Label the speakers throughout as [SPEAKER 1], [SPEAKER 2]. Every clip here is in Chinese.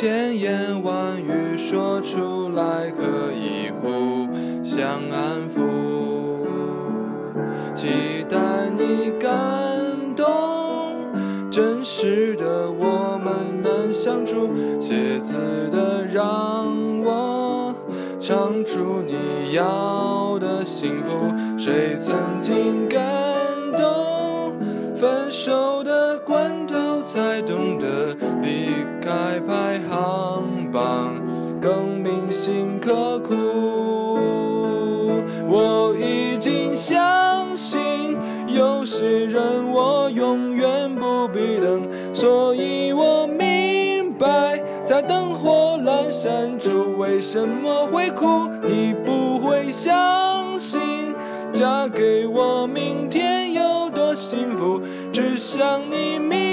[SPEAKER 1] 千言万语说出来，可以互相安抚。期待你感动，真实的我们难相处，写字的让我唱出你要的幸福。谁曾经感动？分手的关才懂得离开排行榜，更铭心刻骨。我已经相信，有些人我永远不必等，所以我明白，在灯火阑珊处为什么会哭。你不会相信，嫁给我明天有多幸福，只想你明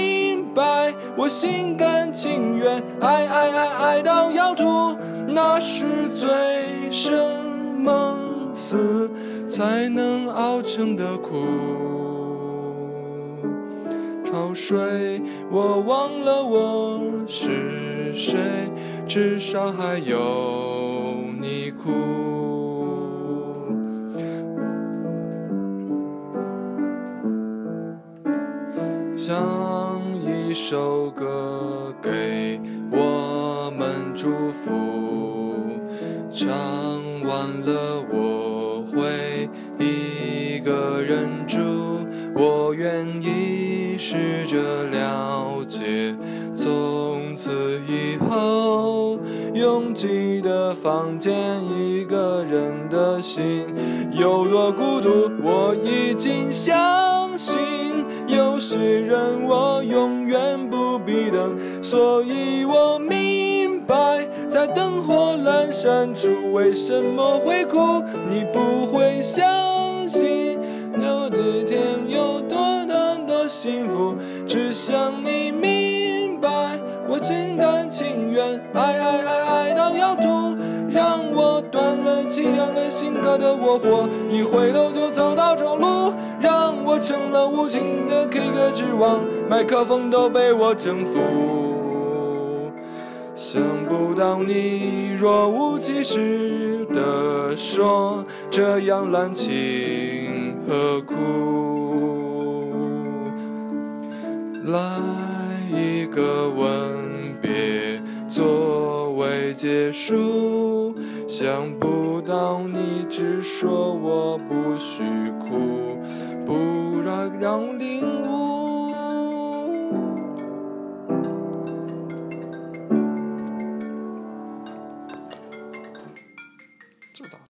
[SPEAKER 1] 白，我心甘情愿，爱爱爱爱到要吐，那是醉生梦。死才能熬成的苦。潮水，我忘了我是谁，至少还有你哭。一首歌给我们祝福，唱完了我会一个人住，我愿意试着了解，从此以后拥挤的房间，一个人的心有多孤独，我已经相信。有些人我永远不必等，所以我明白，在灯火阑珊处为什么会哭。你不会相信，有的天有多么的幸福，只想你明白，我心甘情愿，爱爱爱爱到要吐。让我断了气，让了心刻的我活，一回头就走到中路。让我成了无情的 K 歌之王，麦克风都被我征服。想不到你若无其事地说，这样滥情何苦？来一个吻别作为结束，想不到你只说我不许哭，让领悟。